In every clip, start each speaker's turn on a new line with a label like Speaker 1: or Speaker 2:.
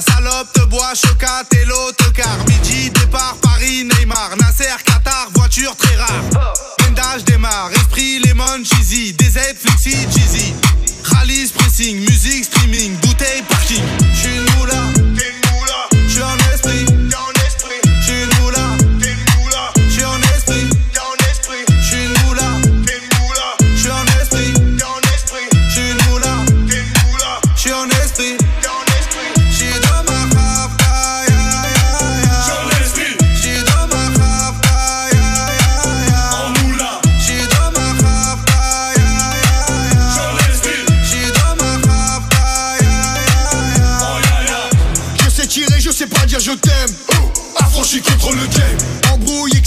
Speaker 1: Salope de bois, chocat et l'autocar. Midi, départ, Paris, Neymar. Nasser, Qatar, voiture très rare. Bendage démarre, esprit, lemon, cheesy DZ, flexi, cheesy
Speaker 2: Rallye, pressing, musique,
Speaker 3: streaming sais pas dire je t'aime. Affranchi contre le game. Embrouillé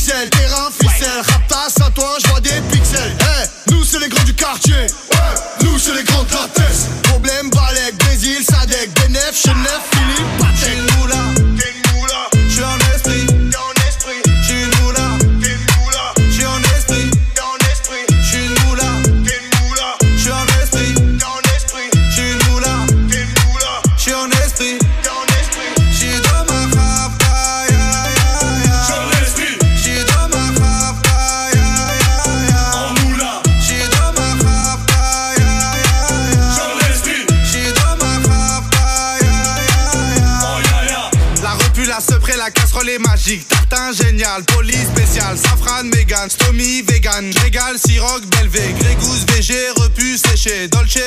Speaker 3: La
Speaker 2: près
Speaker 1: la casserole est magique. Tartin génial, police spécial, safran, mégan, stomy, vegan, régal, siroc, belvé, grégousse, VG, repu, séché, dolce,